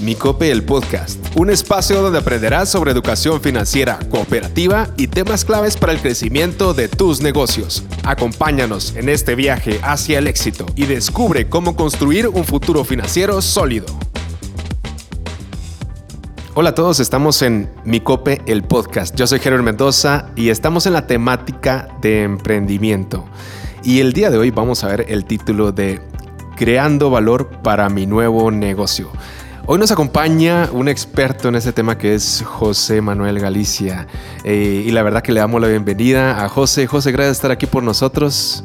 Micope el Podcast, un espacio donde aprenderás sobre educación financiera, cooperativa y temas claves para el crecimiento de tus negocios. Acompáñanos en este viaje hacia el éxito y descubre cómo construir un futuro financiero sólido. Hola a todos, estamos en Micope el Podcast. Yo soy Gerard Mendoza y estamos en la temática de emprendimiento. Y el día de hoy vamos a ver el título de Creando valor para mi nuevo negocio. Hoy nos acompaña un experto en este tema que es José Manuel Galicia. Eh, y la verdad que le damos la bienvenida a José. José, gracias por estar aquí por nosotros.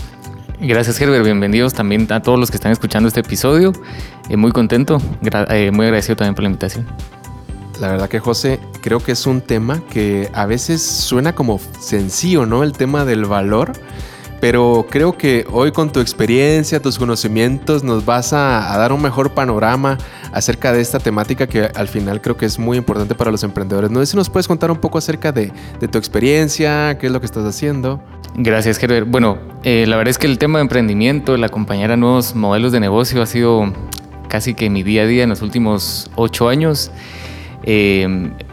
Gracias, Herbert. Bienvenidos también a todos los que están escuchando este episodio. Eh, muy contento, eh, muy agradecido también por la invitación. La verdad que José, creo que es un tema que a veces suena como sencillo, ¿no? El tema del valor pero creo que hoy con tu experiencia, tus conocimientos, nos vas a, dar un mejor panorama acerca de esta temática que al final creo que es muy importante para los emprendedores. No sé si nos puedes contar un poco acerca de, tu experiencia, qué es lo que estás haciendo. Gracias, Gerber. Bueno, eh, la verdad es que el tema de emprendimiento, el acompañar a nuevos modelos de negocio ha sido casi que mi día a día en los últimos ocho años. Eh,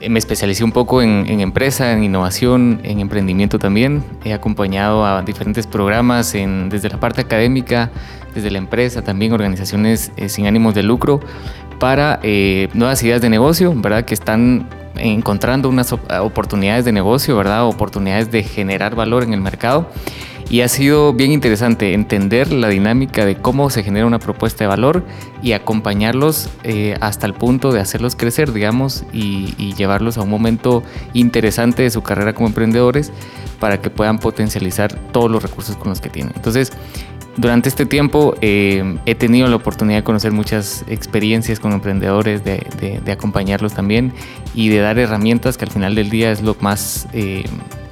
me especialicé un poco en, empresa, en innovación, en emprendimiento también. He acompañado a diferentes programas en, desde la parte académica, desde la empresa, también organizaciones eh, sin ánimos de lucro para eh, nuevas ideas de negocio, ¿verdad? Que están encontrando unas oportunidades de negocio, ¿verdad? Oportunidades de generar valor en el mercado y ha sido bien interesante entender la dinámica de cómo se genera una propuesta de valor y acompañarlos eh, hasta el punto de hacerlos crecer, digamos, y, llevarlos a un momento interesante de su carrera como emprendedores para que puedan potencializar todos los recursos con los que tienen. Entonces, durante este tiempo eh, he tenido la oportunidad de conocer muchas experiencias con emprendedores, de, acompañarlos también y de dar herramientas que al final del día es lo más eh,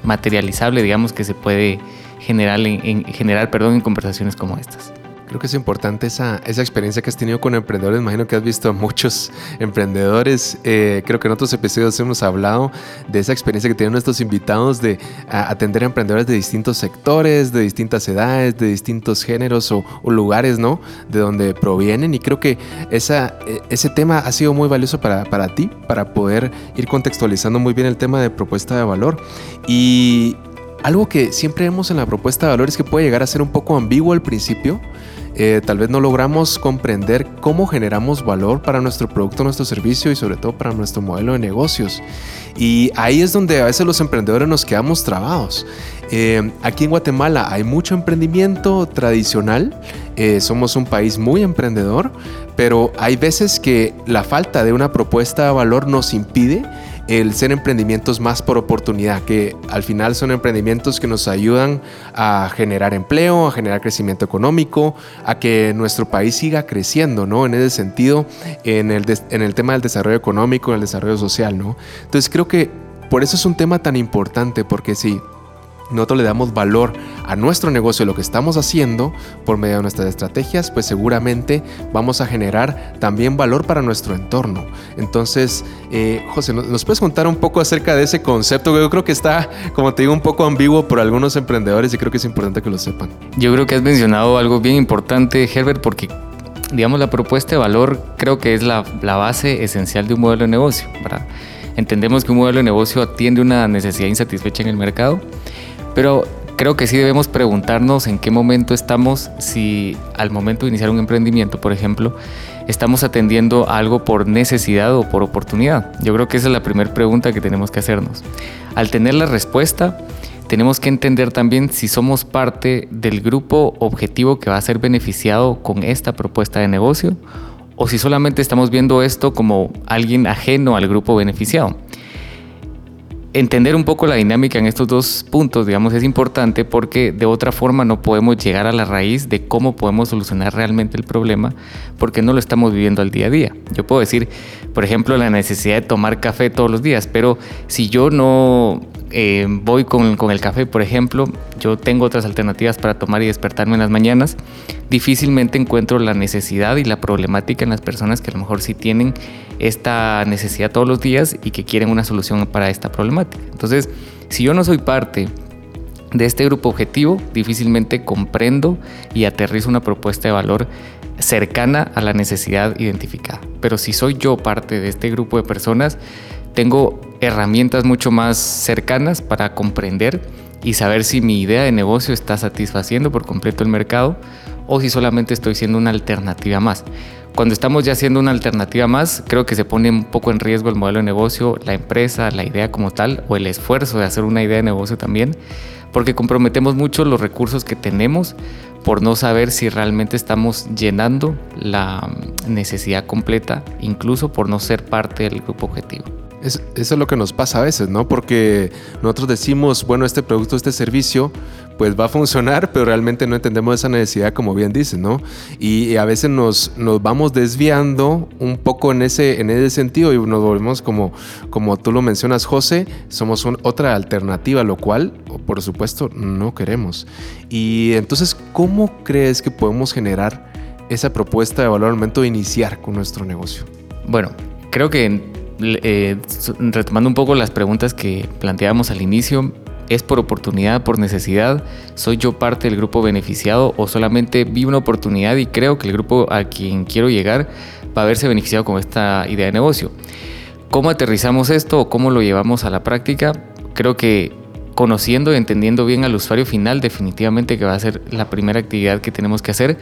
materializable, digamos, que se puede generar en, general, perdón, en conversaciones como estas. Creo que es importante esa, esa experiencia que has tenido con emprendedores. Imagino que has visto a muchos emprendedores. Eh, creo que en otros episodios hemos hablado de esa experiencia que tienen nuestros invitados de atender a emprendedores de distintos sectores, de distintas edades, de distintos géneros o, lugares, ¿no? De donde provienen. Y creo que esa, e, ese tema ha sido muy valioso para, para ti, para poder ir contextualizando muy bien el tema de propuesta de valor. Y algo que siempre vemos en la propuesta de valor es que puede llegar a ser un poco ambiguo al principio. Eh, tal vez no logramos comprender cómo generamos valor para nuestro producto, nuestro servicio y sobre todo para nuestro modelo de negocios. Y ahí es donde a veces los emprendedores nos quedamos trabados. Eh, aquí en Guatemala hay mucho emprendimiento tradicional, eh, somos un país muy emprendedor, pero hay veces que la falta de una propuesta de valor nos impide el ser emprendimientos más por oportunidad, que al final son emprendimientos que nos ayudan a generar empleo, a generar crecimiento económico, a que nuestro país siga creciendo, ¿no? En ese sentido, en el, en el tema del desarrollo económico, en el desarrollo social, ¿no? Entonces creo que por eso es un tema tan importante, porque si nosotros le damos valor a nuestro negocio, lo que estamos haciendo por medio de nuestras estrategias, pues seguramente vamos a generar también valor para nuestro entorno. Entonces, eh, José, ¿nos puedes contar un poco acerca de ese concepto? Yo creo que está, como te digo, un poco ambiguo por algunos emprendedores y creo que es importante que lo sepan. Yo creo que has mencionado algo bien importante, Herbert, porque digamos la propuesta de valor creo que es la, la base esencial de un modelo de negocio. ¿verdad? Entendemos que un modelo de negocio atiende una necesidad insatisfecha en el mercado pero creo que sí debemos preguntarnos en qué momento estamos, si al momento de iniciar un emprendimiento, por ejemplo, estamos atendiendo algo por necesidad o por oportunidad. Yo creo que esa es la primera pregunta que tenemos que hacernos. Al tener la respuesta, tenemos que entender también si somos parte del grupo objetivo que va a ser beneficiado con esta propuesta de negocio o si solamente estamos viendo esto como alguien ajeno al grupo beneficiado entender un poco la dinámica en estos dos puntos, digamos, es importante porque de otra forma no podemos llegar a la raíz de cómo podemos solucionar realmente el problema porque no lo estamos viviendo al día a día. Yo puedo decir, por ejemplo, la necesidad de tomar café todos los días, pero si yo no eh, voy con, con, el café, por ejemplo, yo tengo otras alternativas para tomar y despertarme en las mañanas, difícilmente encuentro la necesidad y la problemática en las personas que a lo mejor sí tienen esta necesidad todos los días y que quieren una solución para esta problemática. Entonces, si yo no soy parte de este grupo objetivo, difícilmente comprendo y aterrizo una propuesta de valor cercana a la necesidad identificada. Pero si soy yo parte de este grupo de personas, tengo herramientas mucho más cercanas para comprender y saber si mi idea de negocio está satisfaciendo por completo el mercado o si solamente estoy siendo una alternativa más. Cuando estamos ya siendo una alternativa más, creo que se pone un poco en riesgo el modelo de negocio, la empresa, la idea como tal, o el esfuerzo de hacer una idea de negocio también, porque comprometemos mucho los recursos que tenemos por no saber si realmente estamos llenando la necesidad completa, incluso por no ser parte del grupo objetivo. Eso es lo que nos pasa a veces, ¿no? Porque nosotros decimos, bueno, este producto, este servicio, pues va a funcionar, pero realmente no entendemos esa necesidad, como bien dices, ¿no? Y, a veces nos, nos vamos desviando un poco en ese, en ese sentido y nos volvemos como, como tú lo mencionas, José, somos otra alternativa, lo cual, por supuesto, no queremos. Y entonces, ¿cómo crees que podemos generar esa propuesta de valor al momento de iniciar con nuestro negocio? Bueno, creo que eh, retomando un poco las preguntas que planteábamos al inicio, ¿Es por oportunidad, por necesidad? ¿Soy yo parte del grupo beneficiado o solamente vi una oportunidad y creo que el grupo a quien quiero llegar va a verse beneficiado con esta idea de negocio? ¿Cómo aterrizamos esto o cómo lo llevamos a la práctica? Creo que conociendo y entendiendo bien al usuario final definitivamente que va a ser la primera actividad que tenemos que hacer.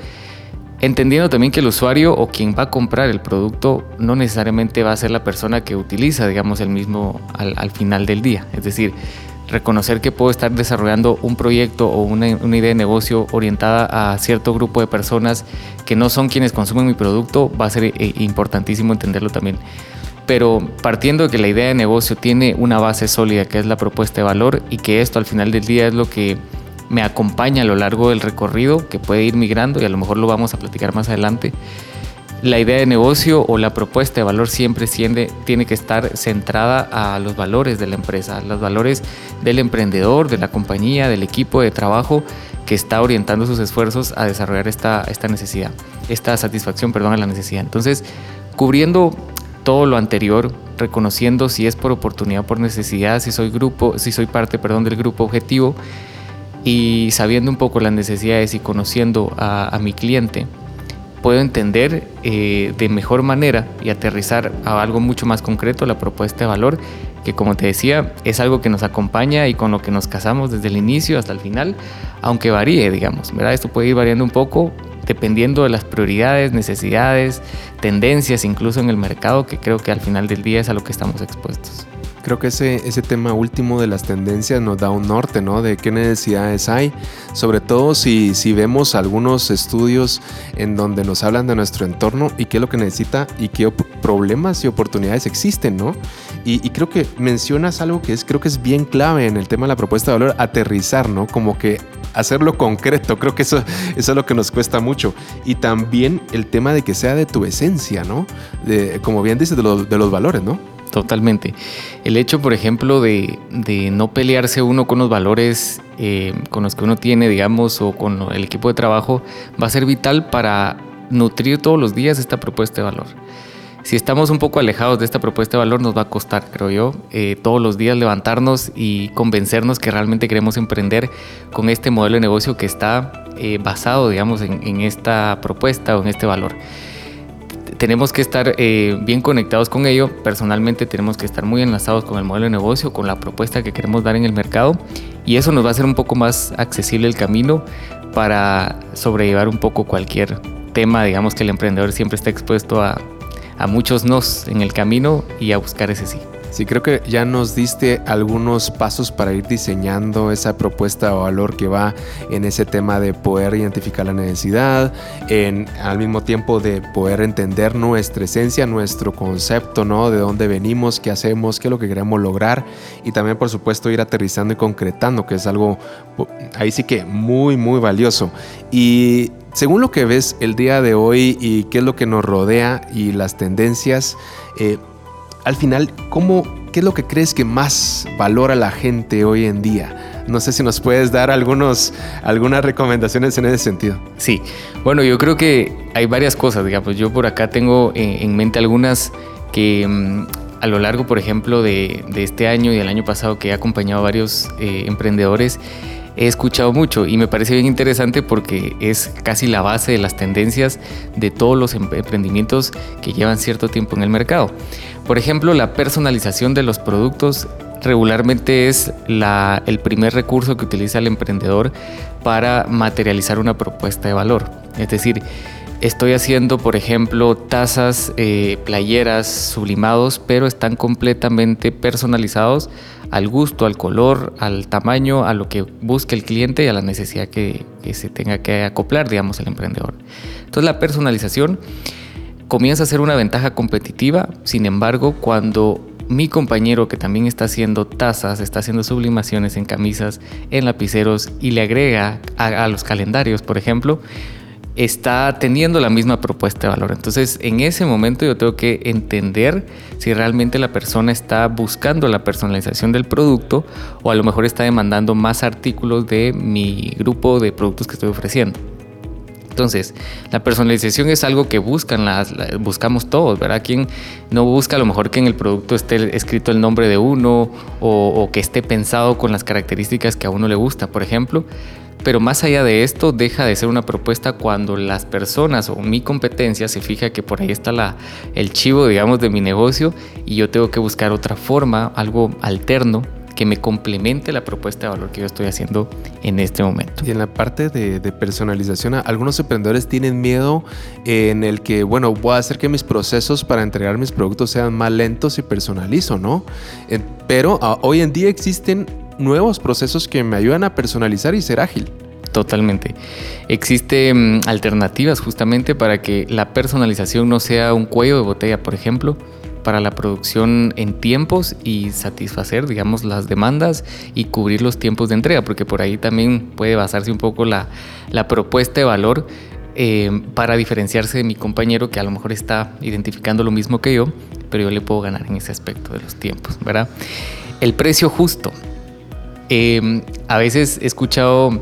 Entendiendo también que el usuario o quien va a comprar el producto no necesariamente va a ser la persona que utiliza, digamos, el mismo al, al final del día. Es decir, reconocer que puedo estar desarrollando un proyecto o una, idea de negocio orientada a cierto grupo de personas que no son quienes consumen mi producto, va a ser eh, importantísimo entenderlo también. Pero partiendo de que la idea de negocio tiene una base sólida, que es la propuesta de valor, y que esto al final del día es lo que me acompaña a lo largo del recorrido, que puede ir migrando, y a lo mejor lo vamos a platicar más adelante, la idea de negocio o la propuesta de valor siempre tiene que estar centrada a los valores de la empresa, a los valores del emprendedor, de la compañía, del equipo de trabajo que está orientando sus esfuerzos a desarrollar esta, esta necesidad, esta satisfacción, perdón, a la necesidad. Entonces, cubriendo todo lo anterior, reconociendo si es por oportunidad por necesidad, si soy grupo, si soy parte, perdón, del grupo objetivo y sabiendo un poco las necesidades y conociendo a, mi cliente, puedo entender eh, de mejor manera y aterrizar a algo mucho más concreto la propuesta de valor, que como te decía, es algo que nos acompaña y con lo que nos casamos desde el inicio hasta el final, aunque varíe, digamos, ¿verdad? Esto puede ir variando un poco dependiendo de las prioridades, necesidades, tendencias, incluso en el mercado, que creo que al final del día es a lo que estamos expuestos. Creo que ese, ese tema último de las tendencias nos da un norte, ¿no? De qué necesidades hay, sobre todo si, si vemos algunos estudios en donde nos hablan de nuestro entorno y qué es lo que necesita y qué problemas y oportunidades existen, ¿no? Y, creo que mencionas algo que es, creo que es bien clave en el tema de la propuesta de valor, aterrizar, ¿no? Como que hacerlo concreto, creo que eso, eso es lo que nos cuesta mucho. Y también el tema de que sea de tu esencia, ¿no? De, como bien dices, de, de los valores, ¿no? Totalmente. El hecho, por ejemplo, de, no pelearse uno con los valores eh, con los que uno tiene, digamos, o con el equipo de trabajo, va a ser vital para nutrir todos los días esta propuesta de valor. Si estamos un poco alejados de esta propuesta de valor, nos va a costar, creo yo, eh, todos los días levantarnos y convencernos que realmente queremos emprender con este modelo de negocio que está eh, basado, digamos, en esta propuesta o en este valor tenemos que estar eh, bien conectados con ello. Personalmente tenemos que estar muy enlazados con el modelo de negocio, con la propuesta que queremos dar en el mercado y eso nos va a hacer un poco más accesible el camino para sobrellevar un poco cualquier tema, digamos que el emprendedor siempre está expuesto a, a muchos nos en el camino y a buscar ese sí. Sí, creo que ya nos diste algunos pasos para ir diseñando esa propuesta o valor que va en ese tema de poder identificar la necesidad, en al mismo tiempo de poder entender nuestra esencia, nuestro concepto, ¿no? De dónde venimos, qué hacemos, qué es lo que queremos lograr y también por supuesto ir aterrizando y concretando, que es algo ahí sí que muy muy valioso. Y según lo que ves el día de hoy y qué es lo que nos rodea y las tendencias, eh, al final, ¿cómo, ¿qué es lo que crees que más valora la gente hoy en día? No sé si nos puedes dar algunos, algunas recomendaciones en ese sentido. Sí, bueno, yo creo que hay varias cosas, digamos. Yo por acá tengo en mente algunas que mm, a lo largo, por ejemplo, de, este año y del año pasado que he acompañado a varios eh, emprendedores, he escuchado mucho y me parece bien interesante porque es casi la base de las tendencias de todos los em-, emprendimientos que llevan cierto tiempo en el mercado. Por ejemplo, la personalización de los productos regularmente es el primer recurso que utiliza el emprendedor para materializar una propuesta de valor. Es decir, Estoy haciendo, por ejemplo, tazas, eh, playeras sublimados, pero están completamente personalizados al gusto, al color, al tamaño, a lo que busque el cliente y a la necesidad que, que se tenga que acoplar, digamos, el emprendedor. Entonces la personalización comienza a ser una ventaja competitiva, sin embargo, cuando mi compañero que también está haciendo tazas, está haciendo sublimaciones en camisas, en lapiceros y le agrega a los calendarios, por ejemplo, está teniendo la misma propuesta de valor. Entonces, en ese momento yo tengo que entender si realmente la persona está buscando la personalización del producto o a lo mejor está demandando más artículos de mi grupo de productos que estoy ofreciendo. Entonces, la personalización es algo que buscan las, buscamos todos, ¿verdad? Quien no busca a lo mejor que en el producto esté escrito el nombre de uno o, o que esté pensado con las características que a uno le gusta, por ejemplo. Pero más allá de esto, deja de ser una propuesta cuando las personas o mi competencia se fija que por ahí está el chivo, digamos, de mi negocio y yo tengo que buscar otra forma, algo alterno que me complemente la propuesta de valor que yo estoy haciendo en este momento. Y en la parte de, personalización, algunos emprendedores tienen miedo en el que, bueno, voy a hacer que mis procesos para entregar mis productos sean más lentos y personalizo, ¿no? pero ah, hoy en día existen nuevos procesos que me ayudan a personalizar y ser ágil. Totalmente. Existen mm, alternativas justamente para que la personalización no sea un cuello de botella, por ejemplo, para la producción en tiempos y satisfacer, digamos, las demandas y cubrir los tiempos de entrega, porque por ahí también puede basarse un poco la, propuesta de valor eh, para diferenciarse de mi compañero que a lo mejor está identificando lo mismo que yo, pero yo le puedo ganar en ese aspecto de los tiempos, ¿verdad? El precio justo. Em, a veces he escuchado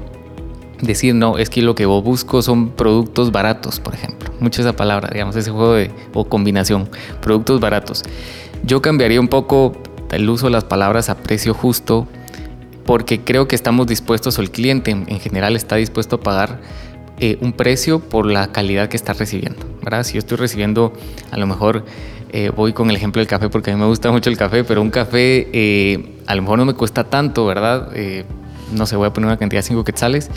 decir, no, es que lo que busco son productos baratos, por ejemplo. Mucha esa palabra, digamos, ese juego de, o combinación, productos baratos. Yo cambiaría un poco el uso de las palabras a precio justo porque creo que estamos dispuestos, o el cliente en general está dispuesto a pagar eh, un precio por la calidad que está recibiendo. ¿Verdad? Si yo estoy recibiendo a lo mejor eh, voy con el ejemplo del café porque a mí me gusta mucho el café, pero un café eh, a lo mejor no me cuesta tanto, ¿verdad? Eh, no sé, voy a poner una cantidad de 5 quetzales.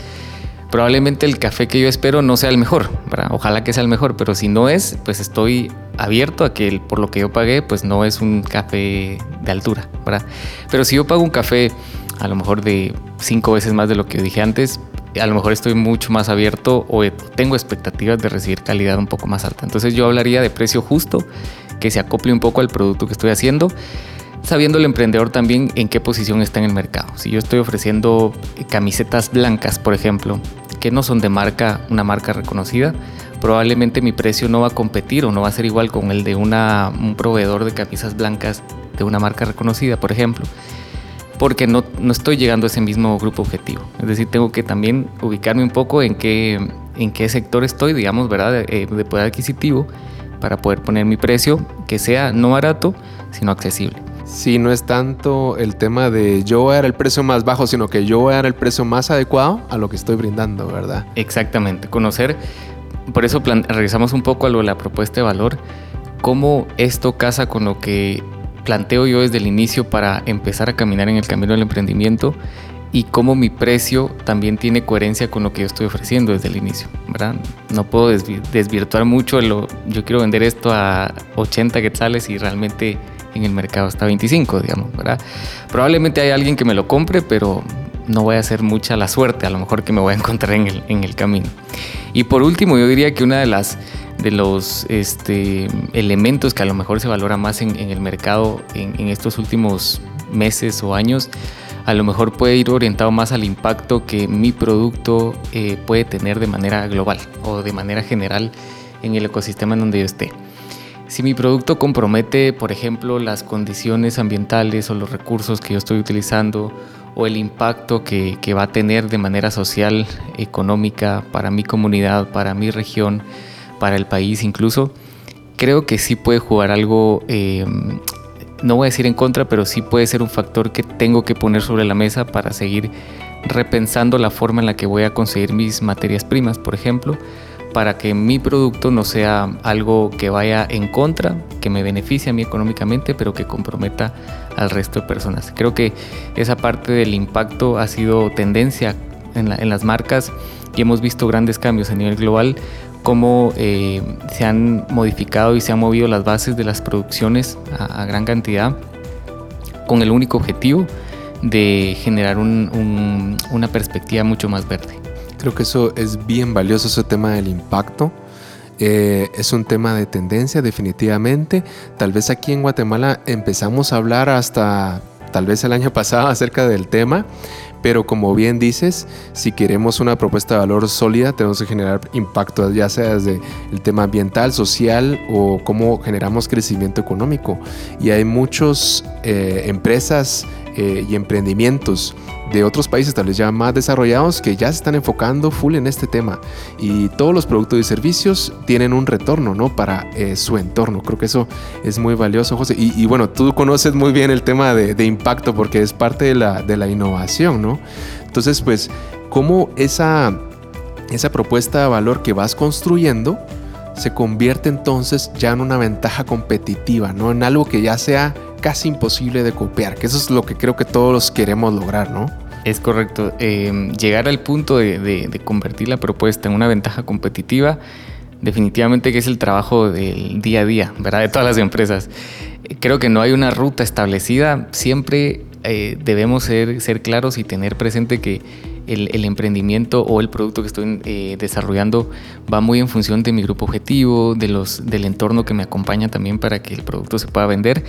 Probablemente el café que yo espero no sea el mejor, ¿verdad? Ojalá que sea el mejor, pero si no es, pues estoy abierto a que por lo que yo pagué, pues no es un café de altura, ¿verdad? Pero si yo pago un café a lo mejor de cinco veces más de lo que dije antes, a lo mejor estoy mucho más abierto o tengo expectativas de recibir calidad un poco más alta. Entonces yo hablaría de precio justo que se acople un poco al producto que estoy haciendo, sabiendo el emprendedor también en qué posición está en el mercado. Si yo estoy ofreciendo camisetas blancas, por ejemplo, que no son de marca, una marca reconocida, probablemente mi precio no va a competir o no va a ser igual con el de un proveedor de camisas blancas de una marca reconocida, por ejemplo, porque no, no estoy llegando a ese mismo grupo objetivo. Es decir, tengo que también ubicarme un poco en qué, en qué sector estoy, digamos, ¿verdad? de poder adquisitivo para poder poner mi precio que sea no barato, sino accesible. Sí, no es tanto el tema de yo voy a dar el precio más bajo, sino que yo voy a dar el precio más adecuado a lo que estoy brindando, ¿verdad? Exactamente, conocer, por eso regresamos un poco a lo de la propuesta de valor, cómo esto casa con lo que planteo yo desde el inicio para empezar a caminar en el camino del emprendimiento y cómo mi precio también tiene coherencia con lo que yo estoy ofreciendo desde el inicio, ¿verdad? No puedo desvirtuar mucho, lo, yo quiero vender esto a 80 quetzales y realmente en el mercado está a 25, digamos, ¿verdad? Probablemente hay alguien que me lo compre, pero no voy a hacer mucha la suerte, a lo mejor que me voy a encontrar en el, en el camino. Y por último, yo diría que una de las de los este, elementos que a lo mejor se valora más en, en el mercado en, en estos últimos meses o años a lo mejor puede ir orientado más al impacto que mi producto eh, puede tener de manera global o de manera general en el ecosistema en donde yo esté. Si mi producto compromete, por ejemplo, las condiciones ambientales o los recursos que yo estoy utilizando o el impacto que, va a tener de manera social, económica, para mi comunidad, para mi región, para el país incluso, creo que sí puede jugar algo eh, no voy a decir en contra, pero sí puede ser un factor que tengo que poner sobre la mesa para seguir repensando la forma en la que voy a conseguir mis materias primas, por ejemplo, para que mi producto no sea algo que vaya en contra, que me beneficie a mí económicamente, pero que comprometa al resto de personas. Creo que esa parte del impacto ha sido tendencia en, las marcas y hemos visto grandes cambios a nivel global, cómo eh, se han modificado y se han movido las bases de las producciones a, gran cantidad con el único objetivo de generar una perspectiva mucho más verde. Creo que eso es bien valioso, ese tema del impacto. Eh, es un tema de tendencia definitivamente. Tal vez aquí en Guatemala empezamos a hablar hasta tal vez el año pasado acerca del tema, pero como bien dices, si queremos una propuesta de valor sólida, tenemos que generar impacto, ya sea desde el tema ambiental, social o cómo generamos crecimiento económico. Y hay muchas eh, empresas eh, y emprendimientos de otros países tal vez ya más desarrollados que ya se están enfocando full en este tema y todos los productos y servicios tienen un retorno ¿no? para eh, su entorno. Creo que eso es muy valioso, José. Y, bueno, tú conoces muy bien el tema de, impacto porque es parte de la, innovación, ¿no? Entonces, pues, ¿cómo esa, esa propuesta de valor que vas construyendo se convierte entonces ya en una ventaja competitiva, ¿no? En algo que ya sea casi imposible de copiar, que eso es lo que creo que todos queremos lograr, ¿no? Es correcto. Em, llegar al punto de, convertir la propuesta en una ventaja competitiva, definitivamente que es el trabajo del día a día, ¿verdad? De todas las empresas. Creo que no hay una ruta establecida. Siempre eh, debemos ser, ser claros y tener presente que el, emprendimiento o el producto que estoy eh, desarrollando va muy en función de mi grupo objetivo, de los, del entorno que me acompaña también para que el producto se pueda vender.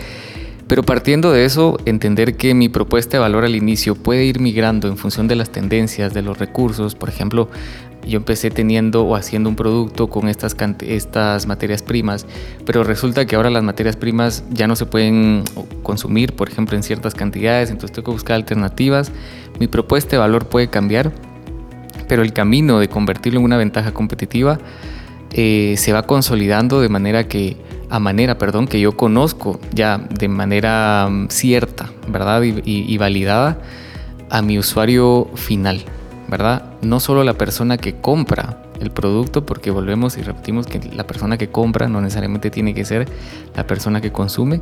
Pero partiendo de eso, entender que mi propuesta de valor al inicio puede ir migrando en función de las tendencias, de los recursos. Por ejemplo, yo empecé teniendo o haciendo un producto con estas, estas materias primas, pero resulta que ahora las materias primas ya no se pueden consumir, por ejemplo, en ciertas cantidades, entonces tengo que buscar alternativas. Mi propuesta de valor puede cambiar, pero el camino de convertirlo en una ventaja competitiva eh, se va consolidando de manera que a manera, perdón, que yo conozco ya de manera mm, cierta, ¿verdad? Y, validada a mi usuario final, ¿verdad? No solo la persona que compra el producto, porque volvemos y repetimos que la persona que compra no necesariamente tiene que ser la persona que consume,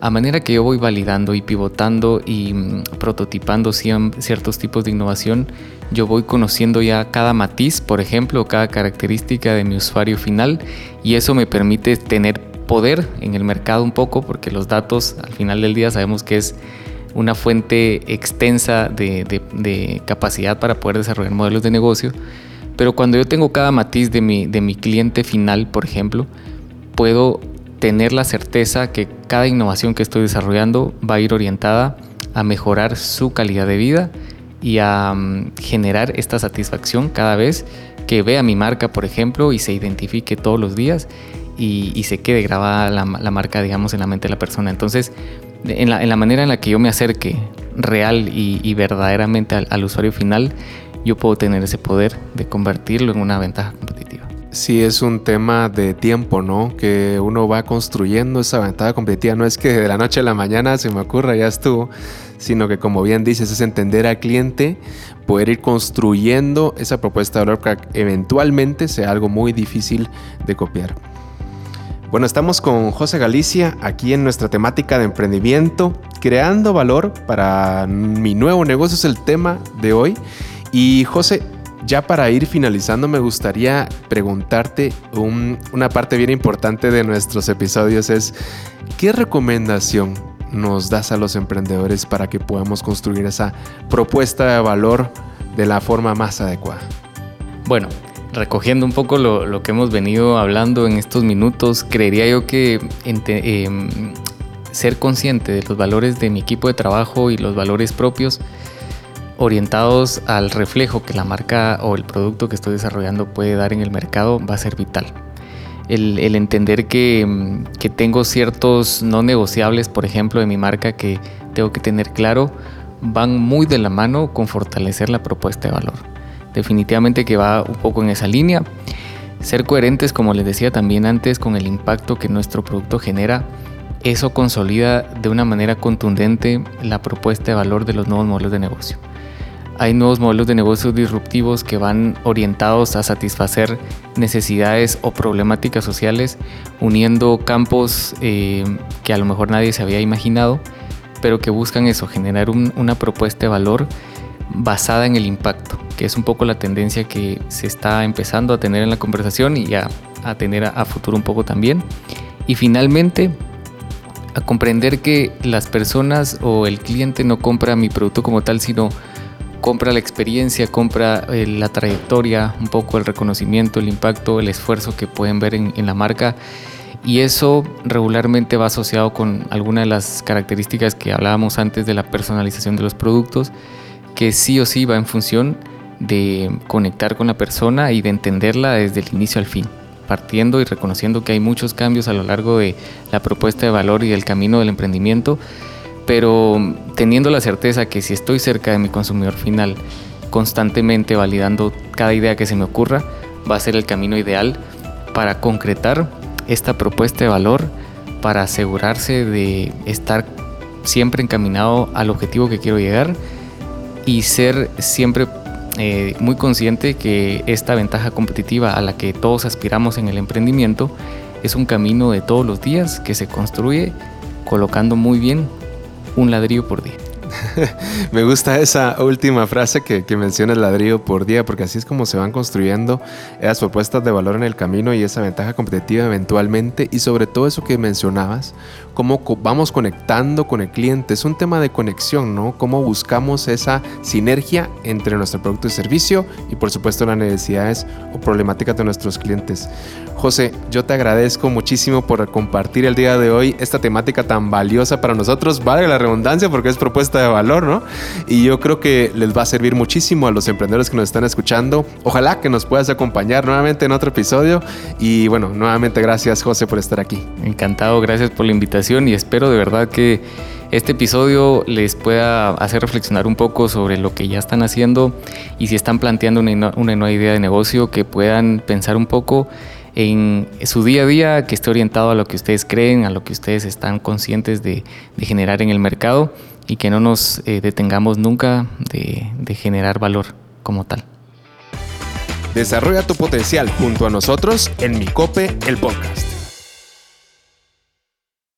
a manera que yo voy validando y pivotando y mm, prototipando ciertos tipos de innovación, yo voy conociendo ya cada matiz, por ejemplo, cada característica de mi usuario final y eso me permite tener poder en el mercado un poco, porque los datos al final del día sabemos que es una fuente extensa de, capacidad para poder desarrollar modelos de negocio. Pero cuando yo tengo cada matiz de mi, de mi cliente final, por ejemplo, puedo tener la certeza que cada innovación que estoy desarrollando va a ir orientada a mejorar su calidad de vida y a mm, generar esta satisfacción cada vez que vea mi marca, por ejemplo, y se identifique todos los días y, se quede grabada la, marca, digamos, en la mente de la persona. Entonces, en la, manera en la que yo me acerque real y, verdaderamente al, al usuario final, yo puedo tener ese poder de convertirlo en una ventaja. Sí, es un tema de tiempo, ¿no? Que uno va construyendo esa ventaja competitiva. No es que de la noche a la mañana se me ocurra, ya estuvo, sino que como bien dices, es entender al cliente, poder ir construyendo esa propuesta de valor que eventualmente sea algo muy difícil de copiar. Bueno, estamos con José Galicia aquí en nuestra temática de emprendimiento, creando valor para mi nuevo negocio es el tema de hoy. Y José, ya para ir finalizando, me gustaría preguntarte una parte bien importante de nuestros episodios es, ¿qué recomendación nos das a los emprendedores para que podamos construir esa propuesta de valor de la forma más adecuada? Bueno, recogiendo un poco lo, que hemos venido hablando en estos minutos, creería yo que em, ser consciente de los valores de mi equipo de trabajo y los valores propios orientados al reflejo que la marca o el producto que estoy desarrollando puede dar en el mercado va a ser vital. El, entender que, em, que tengo ciertos no negociables, por ejemplo, de mi marca que tengo que tener claro, van muy de la mano con fortalecer la propuesta de valor definitivamente que va un poco en esa línea. Ser coherentes, como les decía también antes, con el impacto que nuestro producto genera, eso consolida de una manera contundente la propuesta de valor de los nuevos modelos de negocio. Hay nuevos modelos de negocios disruptivos que van orientados a satisfacer necesidades o problemáticas sociales, uniendo campos eh, que a lo mejor nadie se había imaginado, pero que buscan eso, generar una propuesta de valor basada en el impacto, que es un poco la tendencia que se está empezando a tener en la conversación y a, tener a futuro un poco también. Y finalmente, a comprender que las personas o el cliente no compra mi producto como tal, sino compra la experiencia, compra eh, la trayectoria, un poco el reconocimiento, el impacto, el esfuerzo que pueden ver en, la marca. Y eso regularmente va asociado con alguna de las características que hablábamos antes de la personalización de los productos, que sí o sí va en función de conectar con la persona y de entenderla desde el inicio al fin, partiendo y reconociendo que hay muchos cambios a lo largo de la propuesta de valor y del camino del emprendimiento pero teniendo la certeza que si estoy cerca de mi consumidor final, constantemente validando cada idea que se me ocurra, va a ser el camino ideal para concretar esta propuesta de valor, para asegurarse de estar siempre encaminado al objetivo que quiero llegar y ser siempre eh, muy consciente que esta ventaja competitiva a la que todos aspiramos en el emprendimiento es un camino de todos los días que se construye colocando muy bien un ladrillo por día. Me gusta esa última frase que, que menciona el ladrillo por día, porque así es como se van construyendo esas propuestas de valor en el camino y esa ventaja competitiva eventualmente. Y sobre todo eso que mencionabas, cómo vamos conectando con el cliente. Es un tema de conexión, ¿no? Cómo buscamos esa sinergia entre nuestro producto y servicio y por supuesto las necesidades o problemáticas de nuestros clientes. José, yo te agradezco muchísimo por compartir el día de hoy esta temática tan valiosa para nosotros. Vale la redundancia porque es propuesta de valor, ¿no? Y yo creo que les va a servir muchísimo a los emprendedores que nos están escuchando. Ojalá que nos puedas acompañar nuevamente en otro episodio. Y bueno, nuevamente gracias José por estar aquí. Encantado, gracias por la invitación y espero de verdad que este episodio les pueda hacer reflexionar un poco sobre lo que ya están haciendo y si están planteando una, nueva idea de negocio que puedan pensar un poco en su día a día, que esté orientado a lo que ustedes creen, a lo que ustedes están conscientes de, generar en el mercado y que no nos eh, detengamos nunca de, de generar valor como tal. Desarrolla tu potencial junto a nosotros en Micope, el podcast.